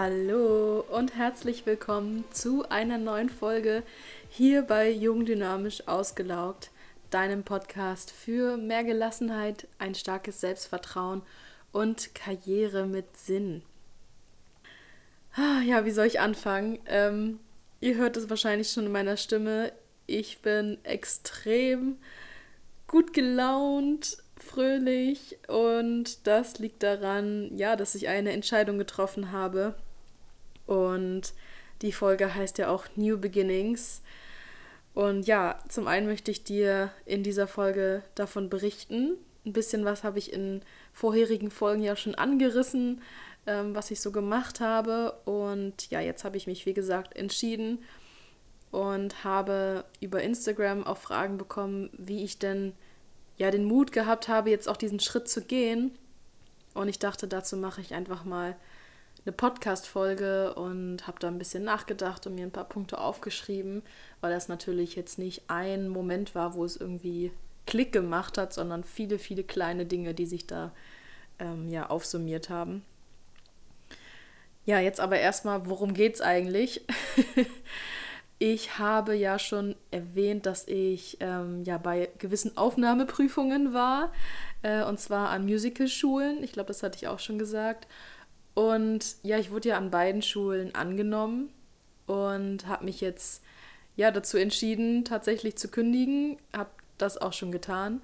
Hallo und herzlich willkommen zu einer neuen Folge hier bei Jung Ausgelaugt, deinem Podcast für mehr Gelassenheit, ein starkes Selbstvertrauen und Karriere mit Sinn. Ah, ja, wie soll ich anfangen? Ähm, ihr hört es wahrscheinlich schon in meiner Stimme. Ich bin extrem gut gelaunt, fröhlich und das liegt daran, ja, dass ich eine Entscheidung getroffen habe. Und die Folge heißt ja auch New Beginnings. Und ja, zum einen möchte ich dir in dieser Folge davon berichten. Ein bisschen was habe ich in vorherigen Folgen ja schon angerissen, ähm, was ich so gemacht habe. Und ja, jetzt habe ich mich, wie gesagt, entschieden und habe über Instagram auch Fragen bekommen, wie ich denn ja den Mut gehabt habe, jetzt auch diesen Schritt zu gehen. Und ich dachte, dazu mache ich einfach mal eine Podcast-Folge und habe da ein bisschen nachgedacht und mir ein paar Punkte aufgeschrieben, weil das natürlich jetzt nicht ein Moment war, wo es irgendwie Klick gemacht hat, sondern viele, viele kleine Dinge, die sich da ähm, ja aufsummiert haben. Ja, jetzt aber erstmal, worum geht es eigentlich? Ich habe ja schon erwähnt, dass ich ähm, ja bei gewissen Aufnahmeprüfungen war, äh, und zwar an Musicalschulen. Ich glaube, das hatte ich auch schon gesagt. Und ja, ich wurde ja an beiden Schulen angenommen und habe mich jetzt ja dazu entschieden, tatsächlich zu kündigen. Habe das auch schon getan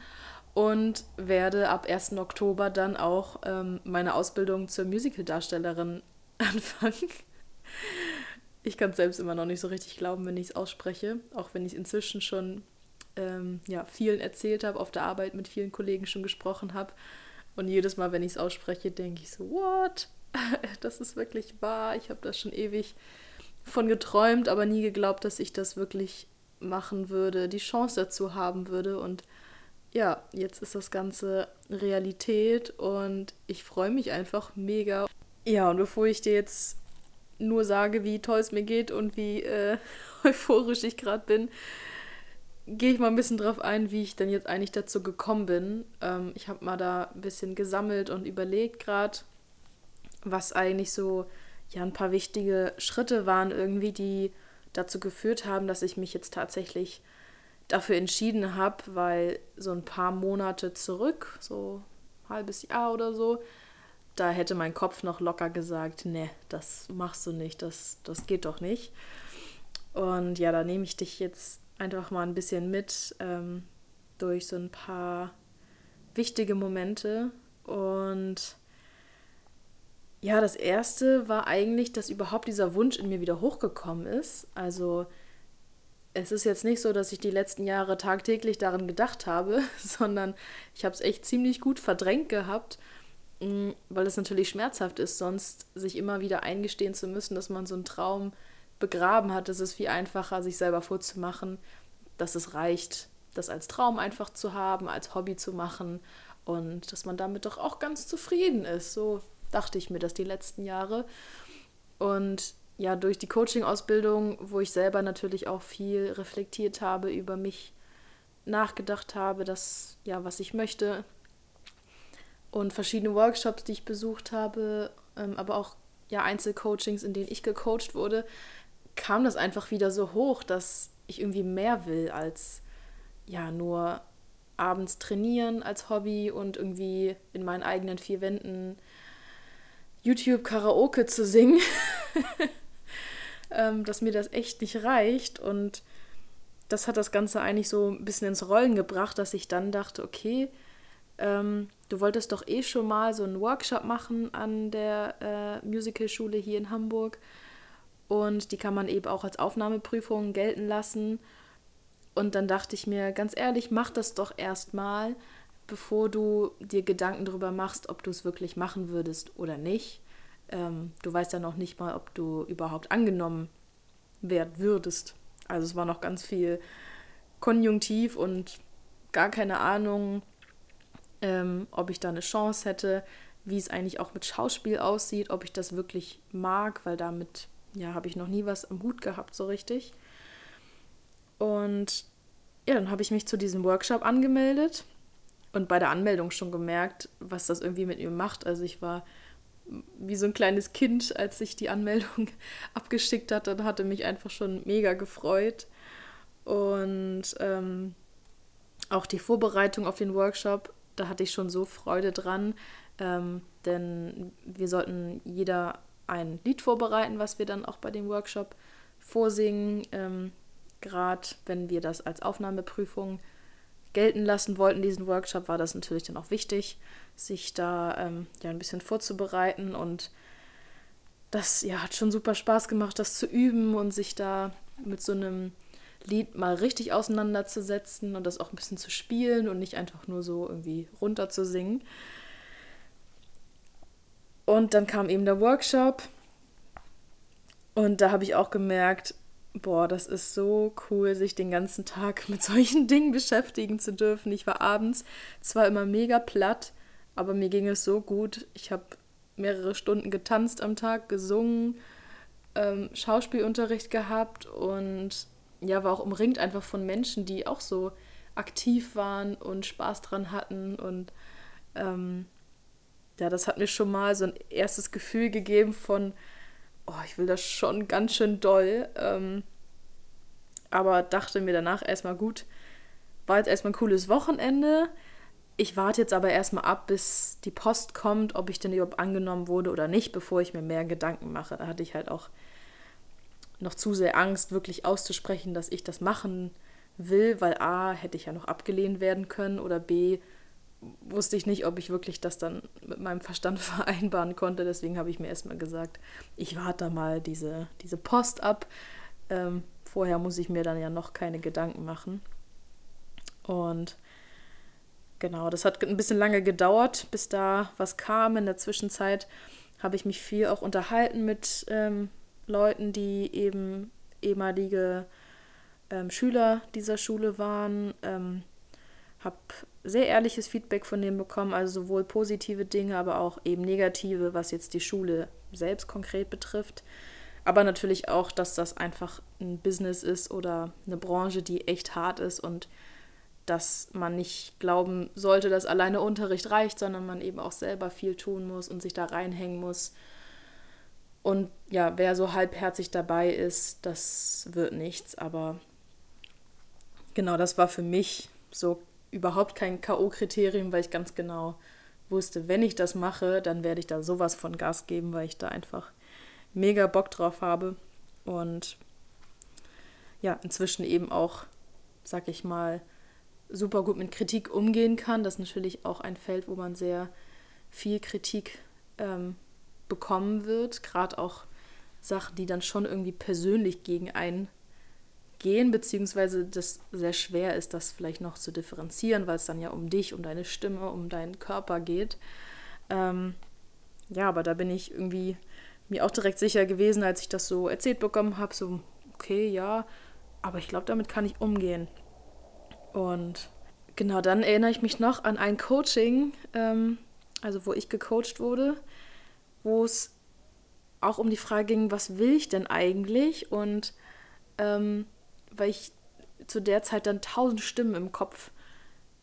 und werde ab 1. Oktober dann auch ähm, meine Ausbildung zur Musicaldarstellerin anfangen. Ich kann es selbst immer noch nicht so richtig glauben, wenn ich es ausspreche, auch wenn ich inzwischen schon ähm, ja, vielen erzählt habe, auf der Arbeit mit vielen Kollegen schon gesprochen habe. Und jedes Mal, wenn ich es ausspreche, denke ich so, what? das ist wirklich wahr. Ich habe das schon ewig von geträumt, aber nie geglaubt, dass ich das wirklich machen würde, die Chance dazu haben würde. Und ja, jetzt ist das Ganze Realität und ich freue mich einfach mega. Ja, und bevor ich dir jetzt nur sage, wie toll es mir geht und wie äh, euphorisch ich gerade bin, gehe ich mal ein bisschen drauf ein, wie ich denn jetzt eigentlich dazu gekommen bin. Ähm, ich habe mal da ein bisschen gesammelt und überlegt gerade, was eigentlich so ja ein paar wichtige Schritte waren irgendwie, die dazu geführt haben, dass ich mich jetzt tatsächlich dafür entschieden habe, weil so ein paar Monate zurück, so ein halbes Jahr oder so, da hätte mein Kopf noch locker gesagt, nee, das machst du nicht, das, das geht doch nicht. Und ja, da nehme ich dich jetzt einfach mal ein bisschen mit ähm, durch so ein paar wichtige Momente. Und ja, das erste war eigentlich, dass überhaupt dieser Wunsch in mir wieder hochgekommen ist. Also es ist jetzt nicht so, dass ich die letzten Jahre tagtäglich daran gedacht habe, sondern ich habe es echt ziemlich gut verdrängt gehabt Mm, weil es natürlich schmerzhaft ist, sonst sich immer wieder eingestehen zu müssen, dass man so einen Traum begraben hat. Es ist viel einfacher, sich selber vorzumachen, dass es reicht, das als Traum einfach zu haben, als Hobby zu machen und dass man damit doch auch ganz zufrieden ist. So dachte ich mir das die letzten Jahre. Und ja, durch die Coaching-Ausbildung, wo ich selber natürlich auch viel reflektiert habe, über mich nachgedacht habe, dass ja, was ich möchte, und verschiedene Workshops, die ich besucht habe, ähm, aber auch ja Einzelcoachings, in denen ich gecoacht wurde, kam das einfach wieder so hoch, dass ich irgendwie mehr will als ja nur abends trainieren als Hobby und irgendwie in meinen eigenen vier Wänden YouTube Karaoke zu singen, ähm, dass mir das echt nicht reicht und das hat das Ganze eigentlich so ein bisschen ins Rollen gebracht, dass ich dann dachte, okay, ähm, du wolltest doch eh schon mal so einen Workshop machen an der äh, Musicalschule hier in Hamburg. Und die kann man eben auch als Aufnahmeprüfung gelten lassen. Und dann dachte ich mir, ganz ehrlich, mach das doch erstmal, bevor du dir Gedanken darüber machst, ob du es wirklich machen würdest oder nicht. Ähm, du weißt ja noch nicht mal, ob du überhaupt angenommen werden würdest. Also es war noch ganz viel Konjunktiv und gar keine Ahnung, ähm, ob ich da eine Chance hätte, wie es eigentlich auch mit Schauspiel aussieht, ob ich das wirklich mag, weil damit ja habe ich noch nie was am Hut gehabt so richtig. Und ja, dann habe ich mich zu diesem Workshop angemeldet und bei der Anmeldung schon gemerkt, was das irgendwie mit mir macht. Also ich war wie so ein kleines Kind, als ich die Anmeldung abgeschickt hat, dann hatte mich einfach schon mega gefreut. Und ähm, auch die Vorbereitung auf den Workshop, da hatte ich schon so Freude dran, ähm, denn wir sollten jeder ein Lied vorbereiten, was wir dann auch bei dem Workshop vorsingen. Ähm, Gerade wenn wir das als Aufnahmeprüfung gelten lassen wollten, diesen Workshop, war das natürlich dann auch wichtig, sich da ähm, ja ein bisschen vorzubereiten und das ja, hat schon super Spaß gemacht, das zu üben und sich da mit so einem Lied mal richtig auseinanderzusetzen und das auch ein bisschen zu spielen und nicht einfach nur so irgendwie runter zu singen. Und dann kam eben der Workshop und da habe ich auch gemerkt, boah, das ist so cool, sich den ganzen Tag mit solchen Dingen beschäftigen zu dürfen. Ich war abends zwar immer mega platt, aber mir ging es so gut. Ich habe mehrere Stunden getanzt am Tag, gesungen, ähm, Schauspielunterricht gehabt und ja, war auch umringt einfach von Menschen, die auch so aktiv waren und Spaß dran hatten. Und ähm, ja, das hat mir schon mal so ein erstes Gefühl gegeben von, oh, ich will das schon ganz schön doll. Ähm, aber dachte mir danach erstmal gut, war jetzt erstmal ein cooles Wochenende. Ich warte jetzt aber erstmal ab, bis die Post kommt, ob ich denn überhaupt angenommen wurde oder nicht, bevor ich mir mehr Gedanken mache. Da hatte ich halt auch noch zu sehr Angst, wirklich auszusprechen, dass ich das machen will, weil A, hätte ich ja noch abgelehnt werden können oder B, wusste ich nicht, ob ich wirklich das dann mit meinem Verstand vereinbaren konnte. Deswegen habe ich mir erstmal gesagt, ich warte mal diese, diese Post ab. Ähm, vorher muss ich mir dann ja noch keine Gedanken machen. Und genau, das hat ein bisschen lange gedauert, bis da was kam. In der Zwischenzeit habe ich mich viel auch unterhalten mit ähm, Leuten, die eben ehemalige ähm, Schüler dieser Schule waren. Habe sehr ehrliches Feedback von denen bekommen, also sowohl positive Dinge, aber auch eben negative, was jetzt die Schule selbst konkret betrifft. Aber natürlich auch, dass das einfach ein Business ist oder eine Branche, die echt hart ist und dass man nicht glauben sollte, dass alleine Unterricht reicht, sondern man eben auch selber viel tun muss und sich da reinhängen muss und ja, wer so halbherzig dabei ist, das wird nichts. Aber genau, das war für mich so überhaupt kein K.O.-Kriterium, weil ich ganz genau wusste, wenn ich das mache, dann werde ich da sowas von Gas geben, weil ich da einfach mega Bock drauf habe. Und ja, inzwischen eben auch, sag ich mal, super gut mit Kritik umgehen kann. Das ist natürlich auch ein Feld, wo man sehr viel Kritik ähm, bekommen wird, gerade auch Sachen, die dann schon irgendwie persönlich gegen einen gehen, beziehungsweise das sehr schwer ist, das vielleicht noch zu differenzieren, weil es dann ja um dich, um deine Stimme, um deinen Körper geht. Ähm, ja, aber da bin ich irgendwie mir auch direkt sicher gewesen, als ich das so erzählt bekommen habe, so, okay, ja, aber ich glaube, damit kann ich umgehen. Und genau, dann erinnere ich mich noch an ein Coaching, ähm, also wo ich gecoacht wurde wo es auch um die Frage ging, was will ich denn eigentlich? Und ähm, weil ich zu der Zeit dann tausend Stimmen im Kopf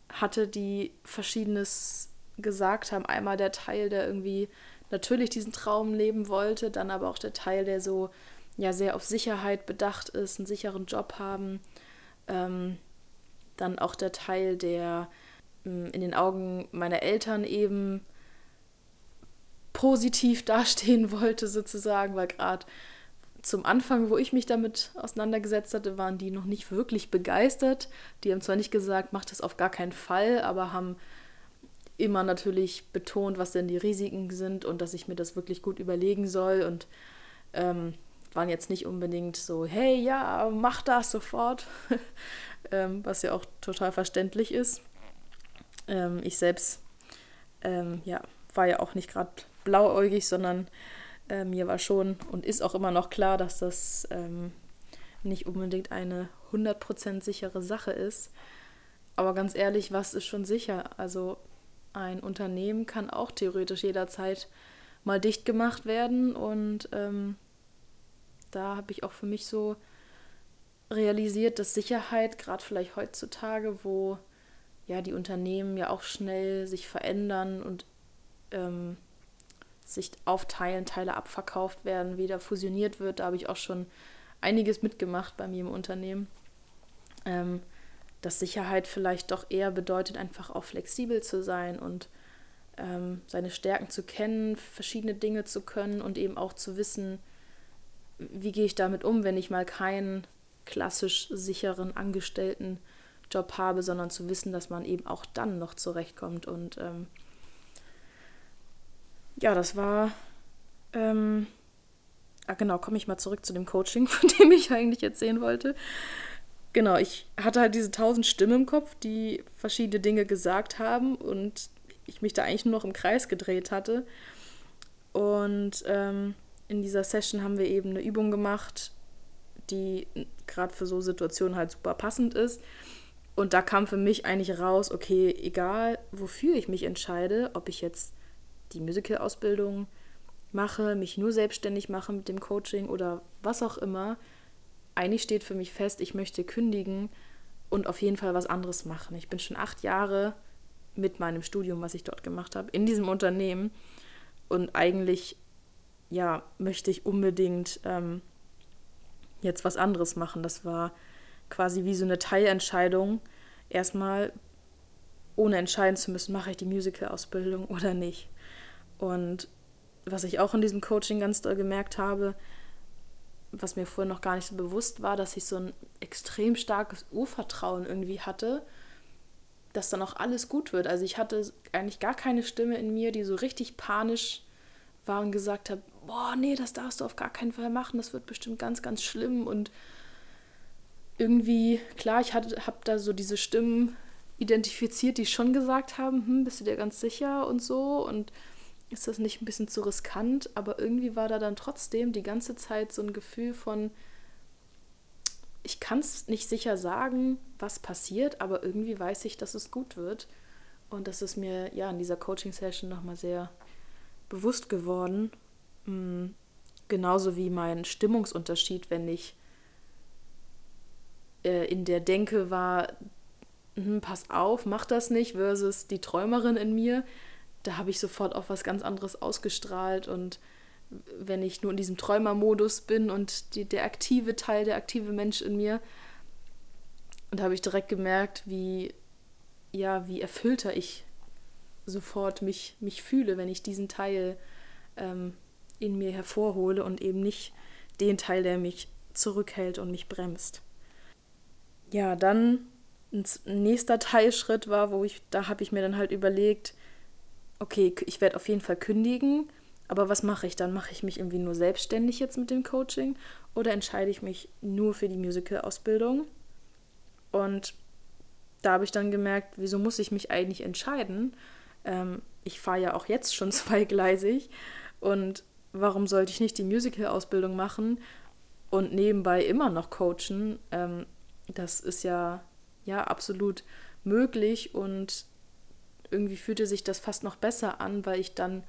hatte, die verschiedenes gesagt haben. Einmal der Teil, der irgendwie natürlich diesen Traum leben wollte, dann aber auch der Teil, der so ja sehr auf Sicherheit bedacht ist, einen sicheren Job haben. Ähm, dann auch der Teil, der ähm, in den Augen meiner Eltern eben positiv dastehen wollte, sozusagen, weil gerade zum Anfang, wo ich mich damit auseinandergesetzt hatte, waren die noch nicht wirklich begeistert. Die haben zwar nicht gesagt, macht das auf gar keinen Fall, aber haben immer natürlich betont, was denn die Risiken sind und dass ich mir das wirklich gut überlegen soll und ähm, waren jetzt nicht unbedingt so, hey, ja, mach das sofort, ähm, was ja auch total verständlich ist. Ähm, ich selbst, ähm, ja, war ja auch nicht gerade blauäugig, sondern äh, mir war schon und ist auch immer noch klar, dass das ähm, nicht unbedingt eine 100% sichere Sache ist. Aber ganz ehrlich, was ist schon sicher? Also ein Unternehmen kann auch theoretisch jederzeit mal dicht gemacht werden und ähm, da habe ich auch für mich so realisiert, dass Sicherheit, gerade vielleicht heutzutage, wo ja die Unternehmen ja auch schnell sich verändern und ähm, sich aufteilen, Teile abverkauft werden, wieder fusioniert wird. Da habe ich auch schon einiges mitgemacht bei mir im Unternehmen. Ähm, dass Sicherheit vielleicht doch eher bedeutet, einfach auch flexibel zu sein und ähm, seine Stärken zu kennen, verschiedene Dinge zu können und eben auch zu wissen, wie gehe ich damit um, wenn ich mal keinen klassisch sicheren Angestelltenjob habe, sondern zu wissen, dass man eben auch dann noch zurechtkommt. Und ähm, ja, das war. Ähm, ah, genau, komme ich mal zurück zu dem Coaching, von dem ich eigentlich erzählen wollte. Genau, ich hatte halt diese tausend Stimmen im Kopf, die verschiedene Dinge gesagt haben und ich mich da eigentlich nur noch im Kreis gedreht hatte. Und ähm, in dieser Session haben wir eben eine Übung gemacht, die gerade für so Situationen halt super passend ist. Und da kam für mich eigentlich raus, okay, egal wofür ich mich entscheide, ob ich jetzt die Musical-Ausbildung mache, mich nur selbstständig mache mit dem Coaching oder was auch immer, eigentlich steht für mich fest, ich möchte kündigen und auf jeden Fall was anderes machen. Ich bin schon acht Jahre mit meinem Studium, was ich dort gemacht habe, in diesem Unternehmen und eigentlich ja möchte ich unbedingt ähm, jetzt was anderes machen. Das war quasi wie so eine Teilentscheidung. Erstmal ohne entscheiden zu müssen, mache ich die Musical-Ausbildung oder nicht. Und was ich auch in diesem Coaching ganz doll gemerkt habe, was mir vorher noch gar nicht so bewusst war, dass ich so ein extrem starkes Urvertrauen irgendwie hatte, dass dann auch alles gut wird. Also ich hatte eigentlich gar keine Stimme in mir, die so richtig panisch war und gesagt hat, boah, nee, das darfst du auf gar keinen Fall machen, das wird bestimmt ganz, ganz schlimm. Und irgendwie, klar, ich habe da so diese Stimmen identifiziert, die schon gesagt haben, hm, bist du dir ganz sicher und so. Und ist das nicht ein bisschen zu riskant? Aber irgendwie war da dann trotzdem die ganze Zeit so ein Gefühl von, ich kann es nicht sicher sagen, was passiert, aber irgendwie weiß ich, dass es gut wird. Und das ist mir ja in dieser Coaching-Session nochmal sehr bewusst geworden. Mhm. Genauso wie mein Stimmungsunterschied, wenn ich äh, in der Denke war, hm, pass auf, mach das nicht, versus die Träumerin in mir da habe ich sofort auch was ganz anderes ausgestrahlt und wenn ich nur in diesem Träumermodus bin und die, der aktive Teil, der aktive Mensch in mir, und da habe ich direkt gemerkt, wie ja, wie erfüllter ich sofort mich, mich fühle, wenn ich diesen Teil ähm, in mir hervorhole und eben nicht den Teil, der mich zurückhält und mich bremst. Ja, dann ein nächster Teilschritt war, wo ich, da habe ich mir dann halt überlegt, okay, ich werde auf jeden Fall kündigen, aber was mache ich dann? Mache ich mich irgendwie nur selbstständig jetzt mit dem Coaching oder entscheide ich mich nur für die Musical-Ausbildung? Und da habe ich dann gemerkt, wieso muss ich mich eigentlich entscheiden? Ähm, ich fahre ja auch jetzt schon zweigleisig und warum sollte ich nicht die Musical-Ausbildung machen und nebenbei immer noch coachen? Ähm, das ist ja, ja absolut möglich und irgendwie fühlte sich das fast noch besser an, weil ich dann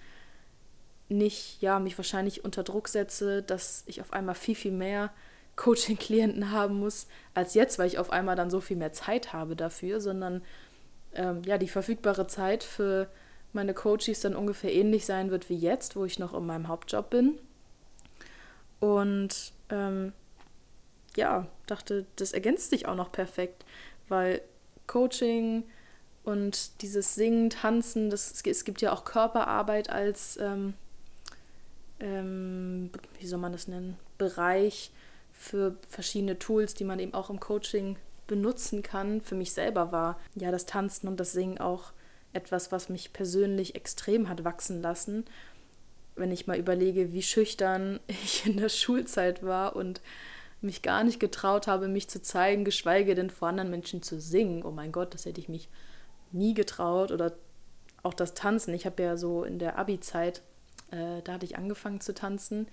nicht, ja, mich wahrscheinlich unter Druck setze, dass ich auf einmal viel, viel mehr Coaching-Klienten haben muss als jetzt, weil ich auf einmal dann so viel mehr Zeit habe dafür, sondern ähm, ja, die verfügbare Zeit für meine Coaches dann ungefähr ähnlich sein wird wie jetzt, wo ich noch in meinem Hauptjob bin. Und ähm, ja, dachte, das ergänzt sich auch noch perfekt, weil Coaching, und dieses Singen, Tanzen, das, es gibt ja auch Körperarbeit als, ähm, ähm, wie soll man das nennen, Bereich für verschiedene Tools, die man eben auch im Coaching benutzen kann. Für mich selber war ja das Tanzen und das Singen auch etwas, was mich persönlich extrem hat wachsen lassen. Wenn ich mal überlege, wie schüchtern ich in der Schulzeit war und mich gar nicht getraut habe, mich zu zeigen, geschweige denn vor anderen Menschen zu singen. Oh mein Gott, das hätte ich mich nie getraut oder auch das Tanzen. Ich habe ja so in der Abi-Zeit, äh, da hatte ich angefangen zu tanzen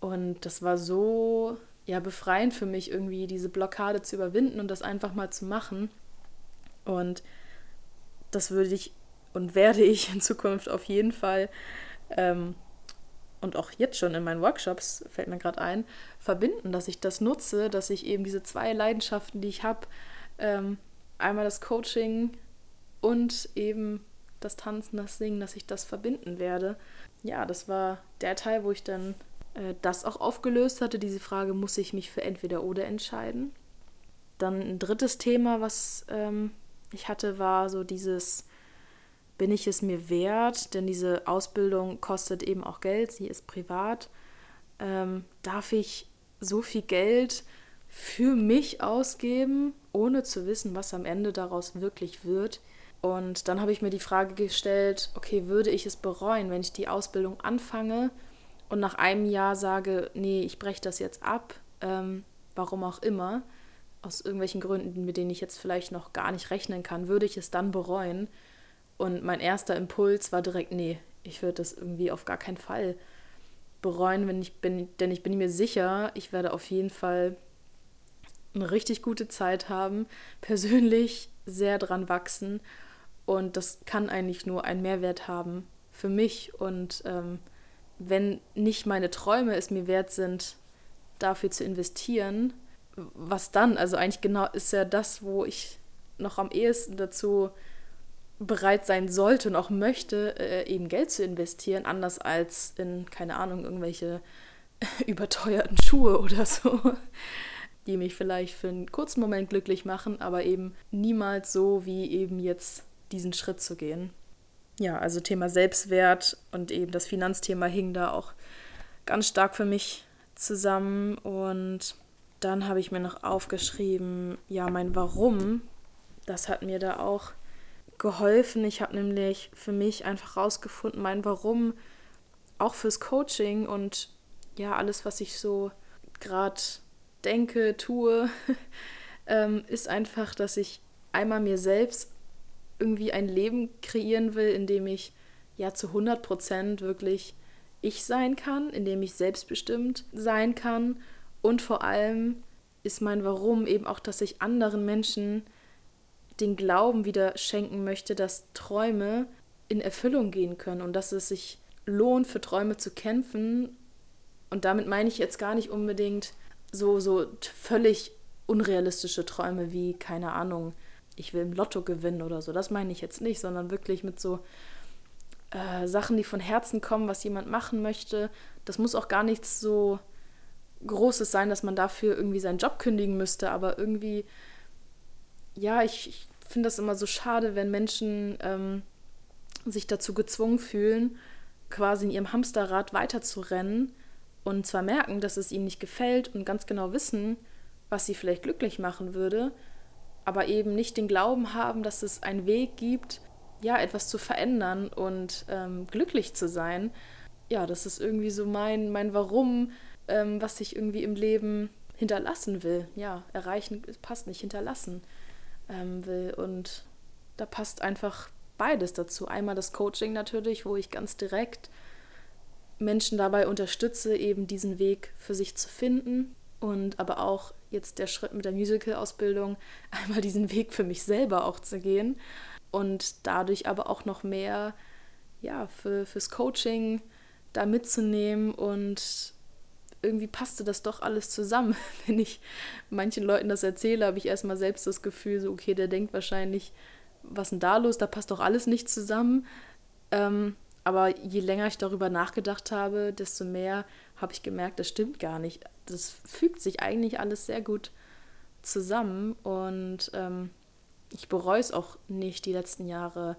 und das war so ja befreiend für mich irgendwie diese Blockade zu überwinden und das einfach mal zu machen. Und das würde ich und werde ich in Zukunft auf jeden Fall ähm, und auch jetzt schon in meinen Workshops, fällt mir gerade ein, verbinden, dass ich das nutze, dass ich eben diese zwei Leidenschaften, die ich habe, ähm, einmal das Coaching und eben das Tanzen, das Singen, dass ich das verbinden werde. ja, das war der Teil, wo ich dann äh, das auch aufgelöst hatte. Diese Frage, muss ich mich für entweder oder entscheiden? Dann ein drittes Thema, was ähm, ich hatte, war so dieses, bin ich es mir wert? Denn diese Ausbildung kostet eben auch Geld, sie ist privat. Ähm, darf ich so viel Geld für mich ausgeben, ohne zu wissen, was am Ende daraus wirklich wird? Und dann habe ich mir die Frage gestellt, okay, würde ich es bereuen, wenn ich die Ausbildung anfange und nach einem Jahr sage, nee, ich breche das jetzt ab, ähm, warum auch immer, aus irgendwelchen Gründen, mit denen ich jetzt vielleicht noch gar nicht rechnen kann, würde ich es dann bereuen? Und mein erster Impuls war direkt, nee, ich würde das irgendwie auf gar keinen Fall bereuen, wenn ich bin, denn ich bin mir sicher, ich werde auf jeden Fall eine richtig gute Zeit haben, persönlich sehr dran wachsen und das kann eigentlich nur einen Mehrwert haben für mich. Und ähm, wenn nicht meine Träume es mir wert sind, dafür zu investieren, was dann? Also eigentlich genau ist ja das, wo ich noch am ehesten dazu bereit sein sollte und auch möchte, äh, eben Geld zu investieren, anders als in, keine Ahnung, irgendwelche überteuerten Schuhe oder so, die mich vielleicht für einen kurzen Moment glücklich machen, aber eben niemals so wie eben jetzt diesen Schritt zu gehen. Ja, also Thema Selbstwert und eben das Finanzthema hing da auch ganz stark für mich zusammen. Und dann habe ich mir noch aufgeschrieben, ja, mein Warum, das hat mir da auch geholfen. Ich habe nämlich für mich einfach rausgefunden, mein Warum auch fürs Coaching und ja, alles, was ich so gerade denke, tue, ähm, ist einfach, dass ich einmal mir selbst irgendwie ein Leben kreieren will, in dem ich ja zu 100 Prozent wirklich ich sein kann, in dem ich selbstbestimmt sein kann und vor allem ist mein Warum eben auch, dass ich anderen Menschen den Glauben wieder schenken möchte, dass Träume in Erfüllung gehen können und dass es sich lohnt, für Träume zu kämpfen. Und damit meine ich jetzt gar nicht unbedingt so, so völlig unrealistische Träume wie, keine Ahnung, ich will im Lotto gewinnen oder so. Das meine ich jetzt nicht, sondern wirklich mit so äh, Sachen, die von Herzen kommen, was jemand machen möchte. Das muss auch gar nichts so Großes sein, dass man dafür irgendwie seinen Job kündigen müsste, aber irgendwie, ja, ich, ich finde das immer so schade, wenn Menschen ähm, sich dazu gezwungen fühlen, quasi in ihrem Hamsterrad weiterzurennen und zwar merken, dass es ihnen nicht gefällt und ganz genau wissen, was sie vielleicht glücklich machen würde, aber eben nicht den Glauben haben, dass es einen Weg gibt, ja, etwas zu verändern und ähm, glücklich zu sein. Ja, das ist irgendwie so mein, mein Warum, ähm, was ich irgendwie im Leben hinterlassen will. Ja, erreichen passt nicht, hinterlassen ähm, will. Und da passt einfach beides dazu. Einmal das Coaching natürlich, wo ich ganz direkt Menschen dabei unterstütze, eben diesen Weg für sich zu finden und aber auch jetzt der Schritt mit der Musical-Ausbildung, einmal diesen Weg für mich selber auch zu gehen und dadurch aber auch noch mehr ja, für, fürs Coaching da mitzunehmen und irgendwie passte das doch alles zusammen. Wenn ich manchen Leuten das erzähle, habe ich erstmal selbst das Gefühl, so, okay, der denkt wahrscheinlich, was denn da los? Da passt doch alles nicht zusammen. Ähm, aber je länger ich darüber nachgedacht habe, desto mehr habe ich gemerkt, das stimmt gar nicht. Das fügt sich eigentlich alles sehr gut zusammen und ähm, ich bereue es auch nicht, die letzten Jahre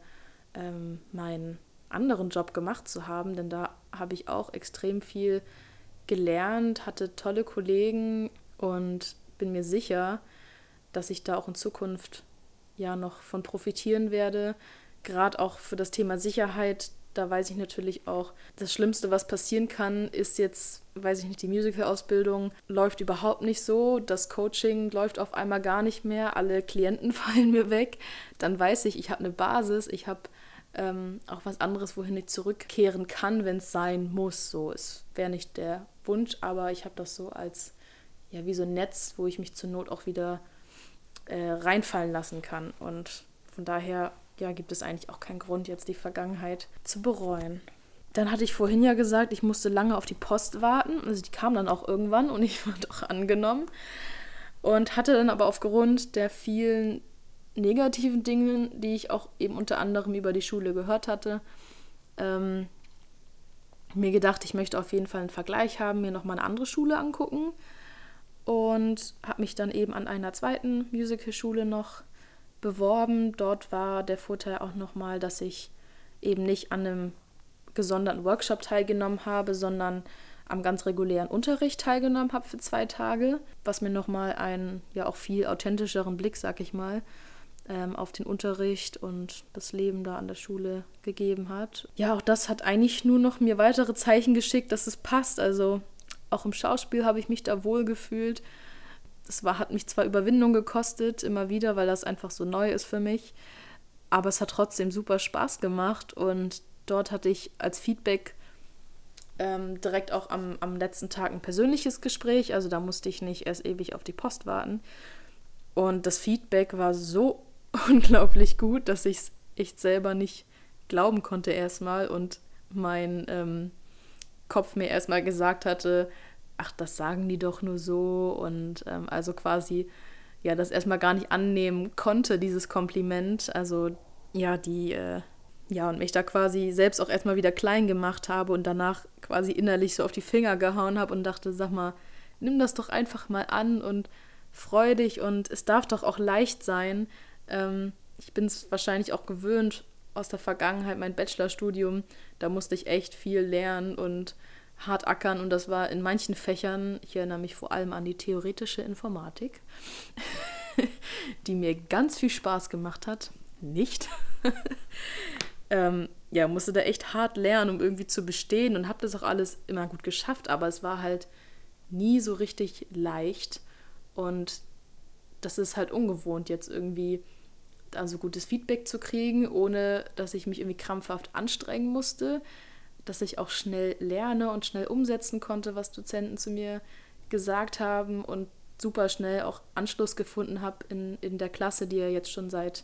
ähm, meinen anderen Job gemacht zu haben, denn da habe ich auch extrem viel gelernt, hatte tolle Kollegen und bin mir sicher, dass ich da auch in Zukunft ja noch von profitieren werde. Gerade auch für das Thema Sicherheit da weiß ich natürlich auch, das Schlimmste, was passieren kann, ist jetzt, weiß ich nicht, die Musical-Ausbildung läuft überhaupt nicht so, das Coaching läuft auf einmal gar nicht mehr, alle Klienten fallen mir weg. Dann weiß ich, ich habe eine Basis, ich habe ähm, auch was anderes, wohin ich zurückkehren kann, wenn es sein muss. So, es wäre nicht der Wunsch, aber ich habe das so als, ja, wie so ein Netz, wo ich mich zur Not auch wieder äh, reinfallen lassen kann. Und von daher ja, gibt es eigentlich auch keinen Grund, jetzt die Vergangenheit zu bereuen. Dann hatte ich vorhin ja gesagt, ich musste lange auf die Post warten. Also die kam dann auch irgendwann und ich wurde auch angenommen. Und hatte dann aber aufgrund der vielen negativen Dinge, die ich auch eben unter anderem über die Schule gehört hatte, ähm, mir gedacht, ich möchte auf jeden Fall einen Vergleich haben, mir nochmal eine andere Schule angucken und habe mich dann eben an einer zweiten Musicalschule noch beworben. Dort war der Vorteil auch nochmal, dass ich eben nicht an einem gesonderten Workshop teilgenommen habe, sondern am ganz regulären Unterricht teilgenommen habe für zwei Tage, was mir nochmal einen ja auch viel authentischeren Blick, sag ich mal, ähm, auf den Unterricht und das Leben da an der Schule gegeben hat. Ja, auch das hat eigentlich nur noch mir weitere Zeichen geschickt, dass es passt. Also auch im Schauspiel habe ich mich da wohl gefühlt. Das war, hat mich zwar Überwindung gekostet, immer wieder, weil das einfach so neu ist für mich. Aber es hat trotzdem super Spaß gemacht und dort hatte ich als Feedback ähm, direkt auch am, am letzten Tag ein persönliches Gespräch. Also da musste ich nicht erst ewig auf die Post warten. Und das Feedback war so unglaublich gut, dass ich es echt selber nicht glauben konnte erstmal und mein ähm, Kopf mir erstmal gesagt hatte, ach, das sagen die doch nur so und ähm, also quasi ja das erstmal gar nicht annehmen konnte, dieses Kompliment. Also ja, die äh, ja, und mich da quasi selbst auch erstmal wieder klein gemacht habe und danach quasi innerlich so auf die Finger gehauen habe und dachte, sag mal, nimm das doch einfach mal an und freu dich und es darf doch auch leicht sein. Ähm, ich bin es wahrscheinlich auch gewöhnt aus der Vergangenheit, mein Bachelorstudium, da musste ich echt viel lernen und hart ackern und das war in manchen Fächern, ich erinnere mich vor allem an die theoretische Informatik, die mir ganz viel Spaß gemacht hat. Nicht. ähm, ja, musste da echt hart lernen, um irgendwie zu bestehen und habe das auch alles immer gut geschafft, aber es war halt nie so richtig leicht und das ist halt ungewohnt, jetzt irgendwie also gutes Feedback zu kriegen, ohne dass ich mich irgendwie krampfhaft anstrengen musste, dass ich auch schnell lerne und schnell umsetzen konnte, was Dozenten zu mir gesagt haben und super schnell auch Anschluss gefunden habe in, in der Klasse, die ja jetzt schon seit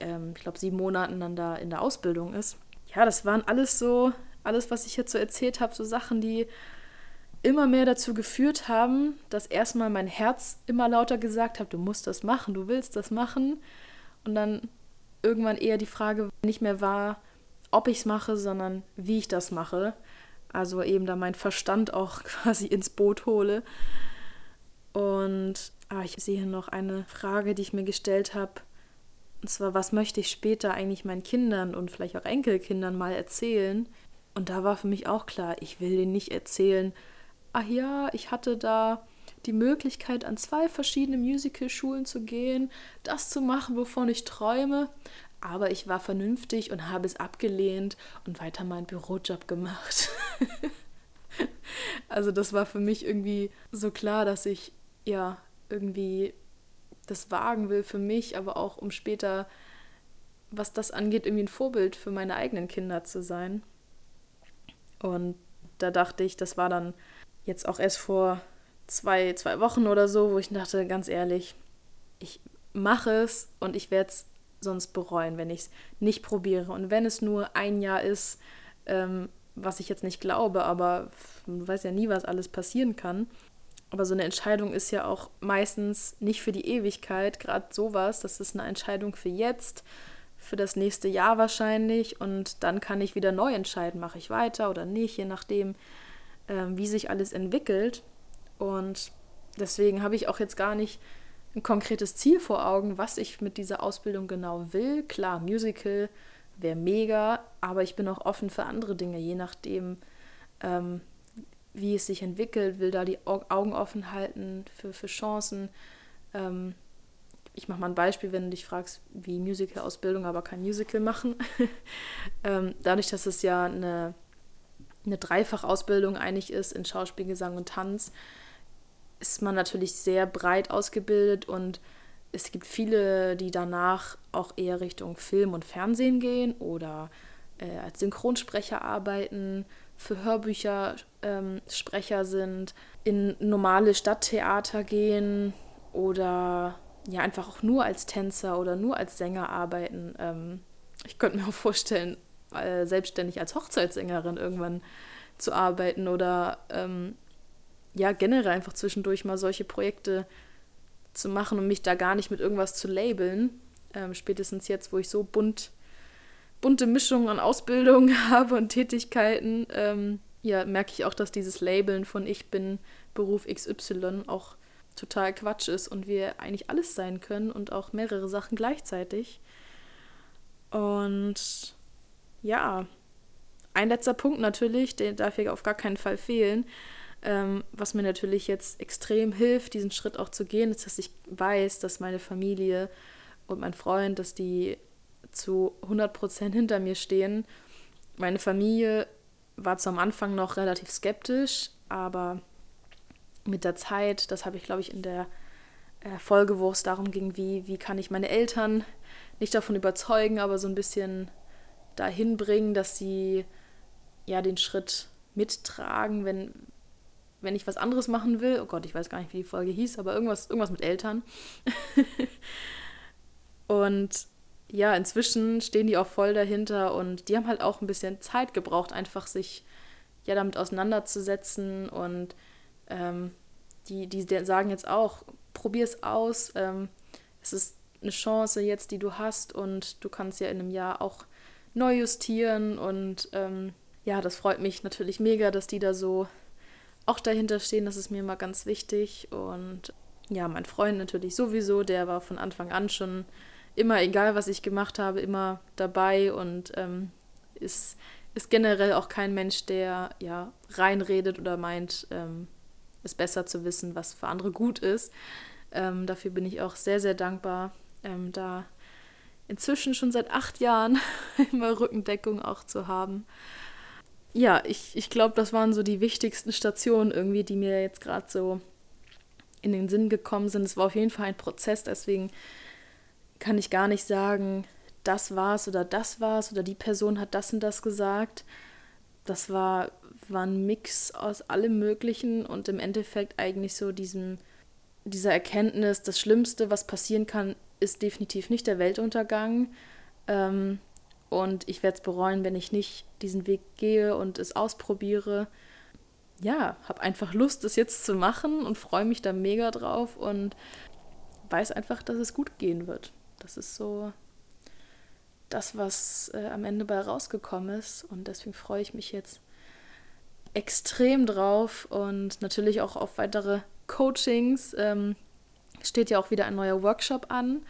ähm, ich glaube, sieben Monaten dann da in der Ausbildung ist. Ja, das waren alles so, alles, was ich jetzt so erzählt habe, so Sachen, die immer mehr dazu geführt haben, dass erstmal mein Herz immer lauter gesagt hat, du musst das machen, du willst das machen. Und dann irgendwann eher die Frage nicht mehr war, ob ich es mache, sondern wie ich das mache. Also eben da mein Verstand auch quasi ins Boot hole. Und ah, ich sehe noch eine Frage, die ich mir gestellt habe. Und zwar, was möchte ich später eigentlich meinen Kindern und vielleicht auch Enkelkindern mal erzählen? Und da war für mich auch klar, ich will denen nicht erzählen, ach ja, ich hatte da die Möglichkeit, an zwei verschiedene Musicalschulen zu gehen, das zu machen, wovon ich träume. Aber ich war vernünftig und habe es abgelehnt und weiter meinen Bürojob gemacht. also das war für mich irgendwie so klar, dass ich ja irgendwie das wagen will für mich, aber auch um später, was das angeht, irgendwie ein Vorbild für meine eigenen Kinder zu sein. Und da dachte ich, das war dann jetzt auch erst vor zwei, zwei Wochen oder so, wo ich dachte, ganz ehrlich, ich mache es und ich werde es sonst bereuen, wenn ich es nicht probiere. Und wenn es nur ein Jahr ist, ähm, was ich jetzt nicht glaube, aber man weiß ja nie, was alles passieren kann. Aber so eine Entscheidung ist ja auch meistens nicht für die Ewigkeit, gerade sowas. Das ist eine Entscheidung für jetzt, für das nächste Jahr wahrscheinlich. Und dann kann ich wieder neu entscheiden, mache ich weiter oder nicht, je nachdem, äh, wie sich alles entwickelt. Und deswegen habe ich auch jetzt gar nicht ein konkretes Ziel vor Augen, was ich mit dieser Ausbildung genau will. Klar, Musical wäre mega, aber ich bin auch offen für andere Dinge, je nachdem, ähm, wie es sich entwickelt, will da die Augen offen halten für, für Chancen. Ähm, ich mache mal ein Beispiel, wenn du dich fragst, wie Musical-Ausbildung, aber kein Musical machen. ähm, dadurch, dass es ja eine, eine Dreifachausbildung eigentlich ist in Schauspiel, Gesang und Tanz, ist man natürlich sehr breit ausgebildet und es gibt viele, die danach auch eher Richtung Film und Fernsehen gehen oder äh, als Synchronsprecher arbeiten für Hörbücher ähm, Sprecher sind, in normale Stadttheater gehen oder ja einfach auch nur als Tänzer oder nur als Sänger arbeiten. Ähm, ich könnte mir auch vorstellen, äh, selbstständig als Hochzeitssängerin irgendwann zu arbeiten oder ähm, ja generell einfach zwischendurch mal solche Projekte zu machen und mich da gar nicht mit irgendwas zu labeln. Ähm, spätestens jetzt, wo ich so bunt bunte Mischung an Ausbildung habe und Tätigkeiten, ähm, ja, merke ich auch, dass dieses Labeln von ich bin Beruf XY auch total Quatsch ist und wir eigentlich alles sein können und auch mehrere Sachen gleichzeitig. Und ja, ein letzter Punkt natürlich, der darf hier auf gar keinen Fall fehlen, ähm, was mir natürlich jetzt extrem hilft, diesen Schritt auch zu gehen, ist, dass ich weiß, dass meine Familie und mein Freund, dass die zu 100% hinter mir stehen. Meine Familie war zu am Anfang noch relativ skeptisch, aber mit der Zeit, das habe ich glaube ich in der äh, Folge, wo es darum ging, wie, wie kann ich meine Eltern nicht davon überzeugen, aber so ein bisschen dahin bringen, dass sie ja den Schritt mittragen, wenn, wenn ich was anderes machen will. Oh Gott, ich weiß gar nicht, wie die Folge hieß, aber irgendwas, irgendwas mit Eltern. und ja, inzwischen stehen die auch voll dahinter und die haben halt auch ein bisschen Zeit gebraucht, einfach sich ja damit auseinanderzusetzen und ähm, die, die sagen jetzt auch, probier es aus, ähm, es ist eine Chance jetzt, die du hast und du kannst ja in einem Jahr auch neu justieren und ähm, ja, das freut mich natürlich mega, dass die da so auch dahinter stehen, das ist mir immer ganz wichtig und ja, mein Freund natürlich sowieso, der war von Anfang an schon immer, egal was ich gemacht habe, immer dabei und ähm, ist, ist generell auch kein Mensch, der ja reinredet oder meint, ähm, es besser zu wissen, was für andere gut ist. Ähm, dafür bin ich auch sehr, sehr dankbar, ähm, da inzwischen schon seit acht Jahren immer Rückendeckung auch zu haben. Ja, ich, ich glaube, das waren so die wichtigsten Stationen irgendwie, die mir jetzt gerade so in den Sinn gekommen sind. Es war auf jeden Fall ein Prozess, deswegen kann ich gar nicht sagen, das war's oder das war's oder die Person hat das und das gesagt. Das war, war ein Mix aus allem Möglichen und im Endeffekt eigentlich so diesem, dieser Erkenntnis, das Schlimmste, was passieren kann, ist definitiv nicht der Weltuntergang. Ähm, und ich werde es bereuen, wenn ich nicht diesen Weg gehe und es ausprobiere. Ja, habe einfach Lust, es jetzt zu machen und freue mich da mega drauf und weiß einfach, dass es gut gehen wird. Das ist so das, was äh, am Ende bei rausgekommen ist. Und deswegen freue ich mich jetzt extrem drauf und natürlich auch auf weitere Coachings. Ähm, steht ja auch wieder ein neuer Workshop an.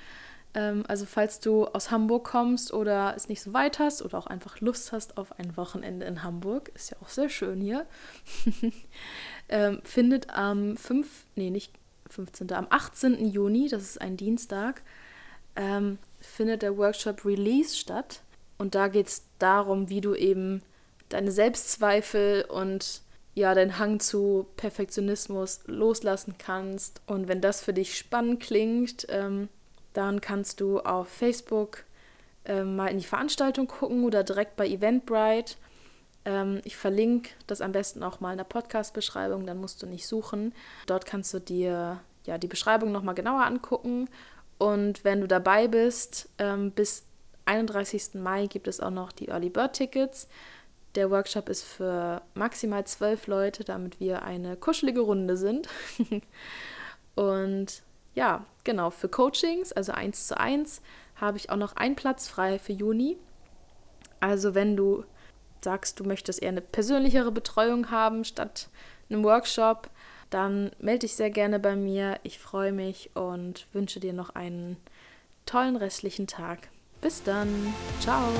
Ähm, also falls du aus Hamburg kommst oder es nicht so weit hast oder auch einfach Lust hast auf ein Wochenende in Hamburg, ist ja auch sehr schön hier, ähm, findet am 5, nee, nicht 15., am 18. Juni, das ist ein Dienstag, ähm, findet der Workshop Release statt. Und da geht es darum, wie du eben deine Selbstzweifel und ja, deinen Hang zu Perfektionismus loslassen kannst. Und wenn das für dich spannend klingt, ähm, dann kannst du auf Facebook ähm, mal in die Veranstaltung gucken oder direkt bei Eventbrite. Ähm, ich verlinke das am besten auch mal in der Podcast-Beschreibung, dann musst du nicht suchen. Dort kannst du dir ja die Beschreibung nochmal genauer angucken und wenn du dabei bist, ähm, bis 31. Mai gibt es auch noch die Early Bird Tickets. Der Workshop ist für maximal zwölf Leute, damit wir eine kuschelige Runde sind. und ja, genau, für Coachings, also eins zu eins, habe ich auch noch einen Platz frei für Juni. Also wenn du sagst, du möchtest eher eine persönlichere Betreuung haben statt einem Workshop, dann melde dich sehr gerne bei mir. Ich freue mich und wünsche dir noch einen tollen restlichen Tag. Bis dann. Ciao.